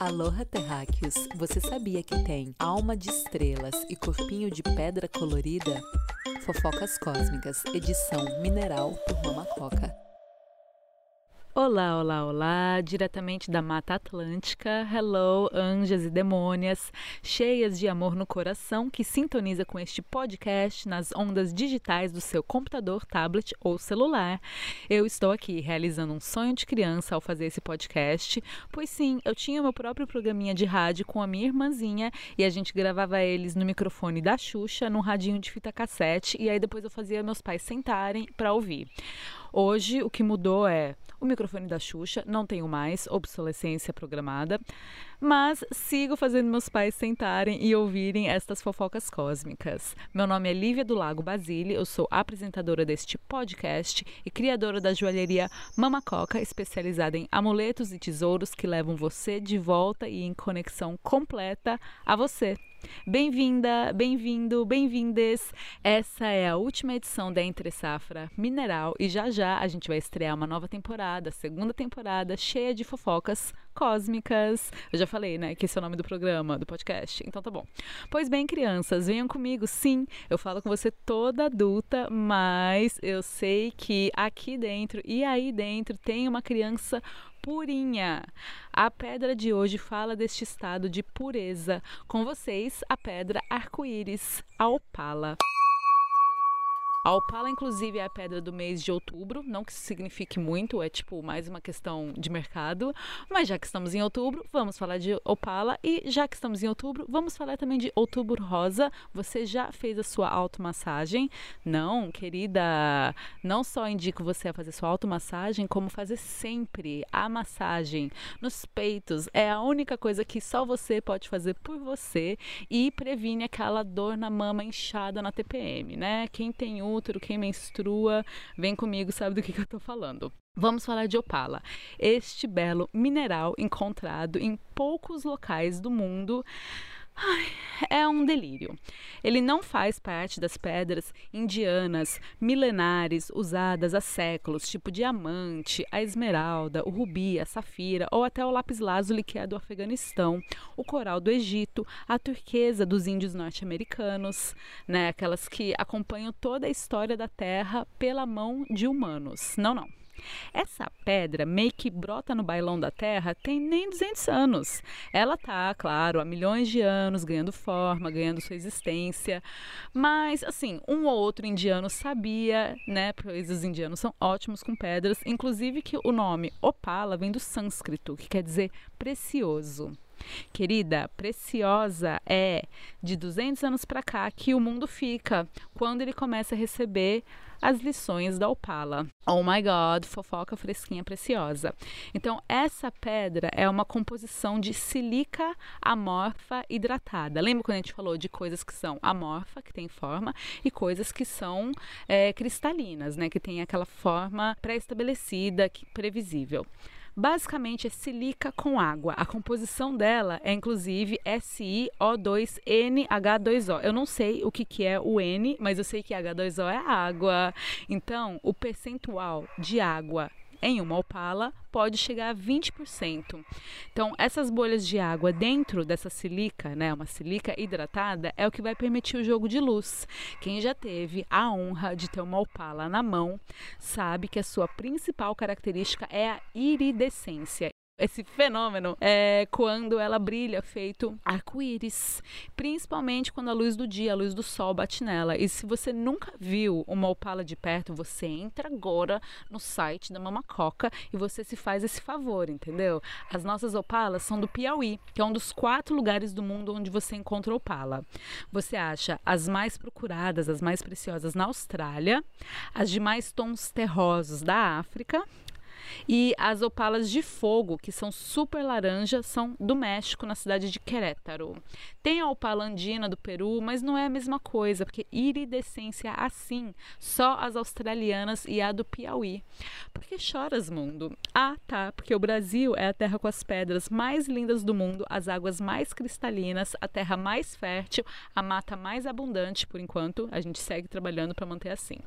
Aloha Terráqueos, você sabia que tem alma de estrelas e corpinho de pedra colorida? Fofocas Cósmicas, edição mineral por Mama Coca. Olá, olá, olá, diretamente da Mata Atlântica. Hello, anjas e demônias, cheias de amor no coração, que sintoniza com este podcast nas ondas digitais do seu computador, tablet ou celular. Eu estou aqui realizando um sonho de criança ao fazer esse podcast, pois sim, eu tinha meu próprio programinha de rádio com a minha irmãzinha e a gente gravava eles no microfone da Xuxa, num radinho de fita cassete, e aí depois eu fazia meus pais sentarem para ouvir. Hoje o que mudou é o microfone da Xuxa, não tenho mais, obsolescência programada, mas sigo fazendo meus pais sentarem e ouvirem estas fofocas cósmicas. Meu nome é Lívia do Lago Basile, eu sou apresentadora deste podcast e criadora da joalheria Mama Coca, especializada em amuletos e tesouros que levam você de volta e em conexão completa a você. Bem-vinda, bem-vindo, bem-vindes. Essa é a última edição da Entre Safra Mineral e já já a gente vai estrear uma nova temporada, segunda temporada, cheia de fofocas cósmicas. Eu já falei, né, que esse é o nome do programa, do podcast. Então tá bom. Pois bem, crianças, venham comigo. Sim, eu falo com você toda adulta, mas eu sei que aqui dentro e aí dentro tem uma criança purinha. A pedra de hoje fala deste estado de pureza. Com vocês, a pedra arco-íris, a opala. A opala, inclusive, é a pedra do mês de outubro. Não que signifique muito, é tipo mais uma questão de mercado. Mas já que estamos em outubro, vamos falar de opala. E já que estamos em outubro, vamos falar também de outubro rosa. Você já fez a sua automassagem? Não, querida. Não só indico você a fazer sua automassagem, como fazer sempre a massagem nos peitos. É a única coisa que só você pode fazer por você e previne aquela dor na mama inchada na TPM, né? Quem tem útero, quem menstrua, vem comigo, sabe do que, que eu estou falando. Vamos falar de opala, este belo mineral encontrado em poucos locais do mundo. Ai, é um delírio. Ele não faz parte das pedras indianas milenares usadas há séculos, tipo diamante, a esmeralda, o rubi, a safira ou até o lápis-lazuli que é do Afeganistão, o coral do Egito, a turquesa dos índios norte-americanos, né, aquelas que acompanham toda a história da Terra pela mão de humanos. Não, não. Essa pedra meio que brota no bailão da Terra tem nem 200 anos. Ela tá, claro, há milhões de anos ganhando forma, ganhando sua existência, mas assim, um ou outro indiano sabia, né, pois os indianos são ótimos com pedras, inclusive que o nome Opala vem do sânscrito, que quer dizer precioso. Querida, preciosa é de 200 anos para cá que o mundo fica quando ele começa a receber as lições da Opala. Oh my God, fofoca fresquinha preciosa. Então, essa pedra é uma composição de silica amorfa hidratada. Lembra quando a gente falou de coisas que são amorfa, que tem forma, e coisas que são é, cristalinas, né? Que tem aquela forma pré-estabelecida, previsível basicamente é silica com água. A composição dela é inclusive SiO2NH2O. Eu não sei o que, que é o N, mas eu sei que H2O é água. Então, o percentual de água em uma opala pode chegar a 20%. Então, essas bolhas de água dentro dessa silica, né, uma silica hidratada, é o que vai permitir o jogo de luz. Quem já teve a honra de ter uma opala na mão, sabe que a sua principal característica é a iridescência esse fenômeno é quando ela brilha feito arco-íris, principalmente quando a luz do dia, a luz do sol bate nela. E se você nunca viu uma opala de perto, você entra agora no site da Mama Coca e você se faz esse favor, entendeu? As nossas opalas são do Piauí, que é um dos quatro lugares do mundo onde você encontra opala. Você acha as mais procuradas, as mais preciosas na Austrália, as de mais tons terrosos da África, e as opalas de fogo, que são super laranja, são do México, na cidade de Querétaro. Tem a opala andina do Peru, mas não é a mesma coisa, porque iridescência assim, só as australianas e a do Piauí. Por que choras, mundo? Ah, tá, porque o Brasil é a terra com as pedras mais lindas do mundo, as águas mais cristalinas, a terra mais fértil, a mata mais abundante por enquanto. A gente segue trabalhando para manter assim.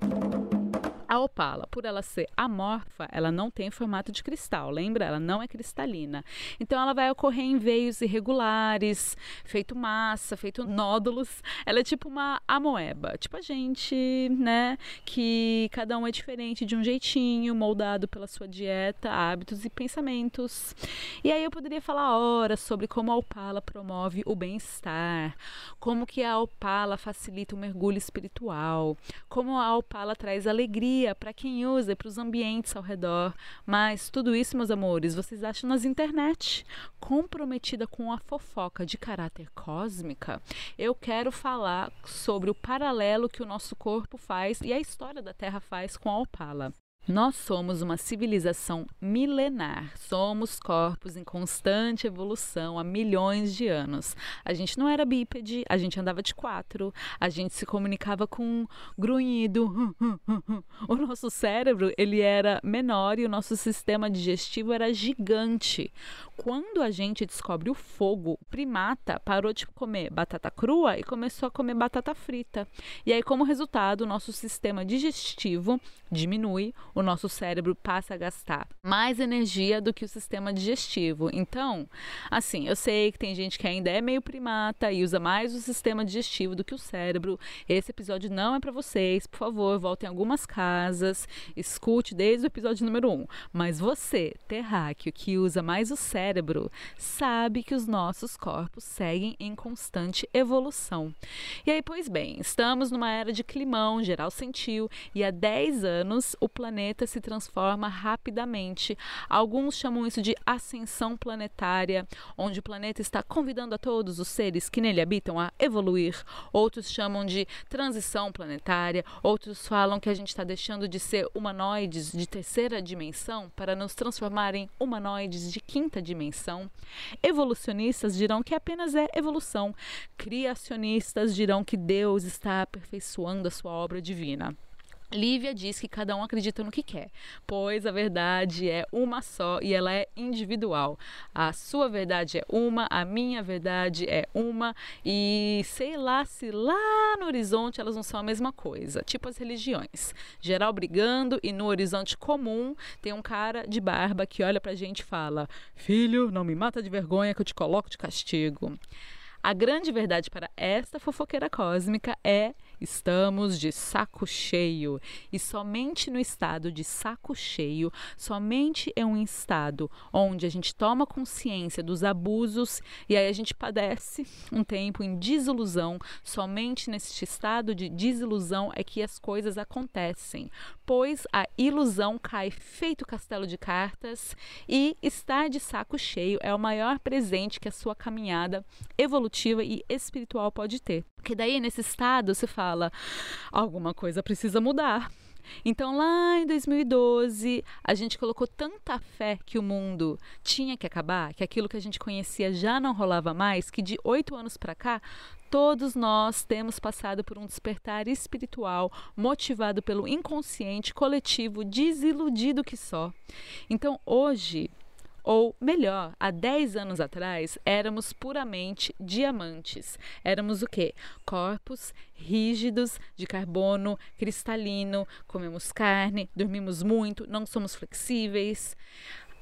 A opala, por ela ser amorfa, ela não tem formato de cristal, lembra? Ela não é cristalina. Então ela vai ocorrer em veios irregulares, feito massa, feito nódulos. Ela é tipo uma amoeba, tipo a gente, né? Que cada um é diferente de um jeitinho, moldado pela sua dieta, hábitos e pensamentos. E aí eu poderia falar horas sobre como a opala promove o bem-estar, como que a opala facilita o mergulho espiritual, como a opala traz alegria para quem usa e para os ambientes ao redor. Mas tudo isso, meus amores, vocês acham nas internet. Comprometida com a fofoca de caráter cósmica, eu quero falar sobre o paralelo que o nosso corpo faz e a história da Terra faz com a Opala. Nós somos uma civilização milenar, somos corpos em constante evolução há milhões de anos. A gente não era bípede, a gente andava de quatro, a gente se comunicava com grunhido. O nosso cérebro ele era menor e o nosso sistema digestivo era gigante. Quando a gente descobre o fogo, o primata parou de comer batata crua e começou a comer batata frita. E aí, como resultado, o nosso sistema digestivo diminui, o nosso cérebro passa a gastar mais energia do que o sistema digestivo. Então, assim, eu sei que tem gente que ainda é meio primata e usa mais o sistema digestivo do que o cérebro. Esse episódio não é para vocês. Por favor, voltem algumas casas, escute desde o episódio número 1. Um. Mas você, terráqueo, que usa mais o cérebro, sabe que os nossos corpos seguem em constante evolução. E aí, pois bem, estamos numa era de climão, geral sentiu, e há 10 anos o planeta planeta se transforma rapidamente. Alguns chamam isso de ascensão planetária, onde o planeta está convidando a todos os seres que nele habitam a evoluir. Outros chamam de transição planetária, outros falam que a gente está deixando de ser humanoides de terceira dimensão para nos transformar em humanoides de quinta dimensão. Evolucionistas dirão que apenas é evolução. Criacionistas dirão que Deus está aperfeiçoando a sua obra divina. Lívia diz que cada um acredita no que quer, pois a verdade é uma só e ela é individual. A sua verdade é uma, a minha verdade é uma, e sei lá se lá no horizonte elas não são a mesma coisa, tipo as religiões. Geral brigando e no horizonte comum tem um cara de barba que olha pra gente e fala: Filho, não me mata de vergonha que eu te coloco de castigo. A grande verdade para esta fofoqueira cósmica é Estamos de saco cheio. E somente no estado de saco cheio, somente é um estado onde a gente toma consciência dos abusos e aí a gente padece um tempo em desilusão. Somente neste estado de desilusão é que as coisas acontecem, pois a ilusão cai feito castelo de cartas e estar de saco cheio é o maior presente que a sua caminhada evolutiva e espiritual pode ter. Porque daí nesse estado se fala alguma coisa precisa mudar. Então, lá em 2012, a gente colocou tanta fé que o mundo tinha que acabar, que aquilo que a gente conhecia já não rolava mais, que de oito anos para cá, todos nós temos passado por um despertar espiritual motivado pelo inconsciente coletivo, desiludido que só. Então, hoje, ou melhor, há 10 anos atrás, éramos puramente diamantes. Éramos o quê? Corpos rígidos, de carbono, cristalino, comemos carne, dormimos muito, não somos flexíveis.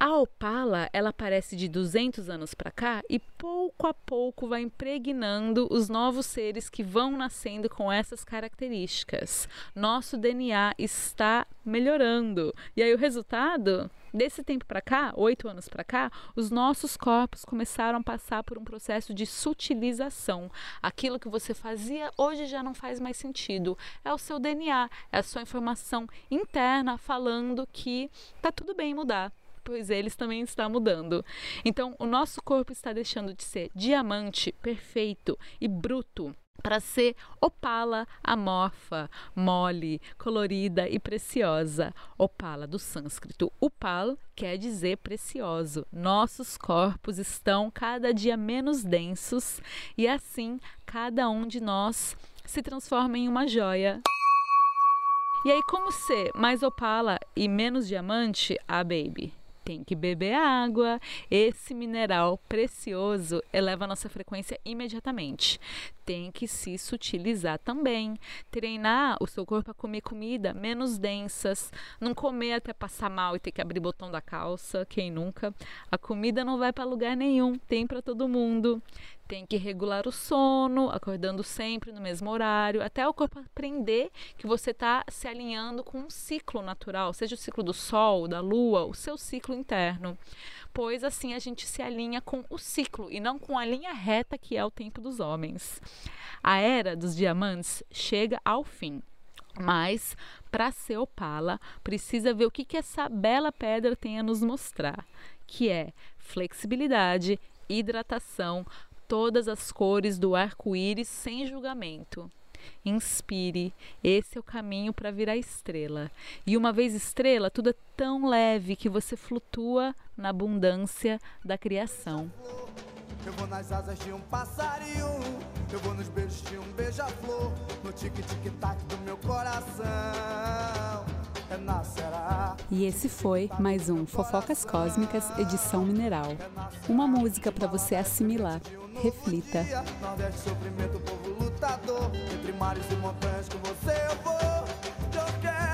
A opala, ela aparece de 200 anos para cá e pouco a pouco vai impregnando os novos seres que vão nascendo com essas características. Nosso DNA está melhorando. E aí o resultado desse tempo para cá, oito anos para cá, os nossos corpos começaram a passar por um processo de sutilização. Aquilo que você fazia hoje já não faz mais sentido. É o seu DNA, é a sua informação interna falando que tá tudo bem mudar pois eles também estão mudando. Então, o nosso corpo está deixando de ser diamante perfeito e bruto para ser opala amorfa, mole, colorida e preciosa. Opala do sânscrito upal quer dizer precioso. Nossos corpos estão cada dia menos densos e assim cada um de nós se transforma em uma joia. E aí como ser mais opala e menos diamante? Ah, baby tem que beber água. Esse mineral precioso eleva a nossa frequência imediatamente. Tem que se sutilizar também. Treinar o seu corpo a comer comida menos densas. Não comer até passar mal e ter que abrir botão da calça. Quem nunca? A comida não vai para lugar nenhum. Tem para todo mundo tem que regular o sono, acordando sempre no mesmo horário, até o corpo aprender que você está se alinhando com um ciclo natural, seja o ciclo do sol, da lua, o seu ciclo interno. Pois assim a gente se alinha com o ciclo e não com a linha reta que é o tempo dos homens. A era dos diamantes chega ao fim. Mas para ser opala, precisa ver o que, que essa bela pedra tem a nos mostrar, que é flexibilidade, hidratação, todas as cores do arco-íris sem julgamento. Inspire, esse é o caminho para virar estrela. E uma vez estrela, tudo é tão leve que você flutua na abundância da criação. Eu vou nas asas de um passarinho, eu vou nos beijos de um beija-flor, no tic-tic-tac do meu coração. E esse foi mais um Fofocas Cósmicas Edição Mineral. Uma música para você assimilar. Reflita. Entre mares e montanhas com você eu vou. Eu quero.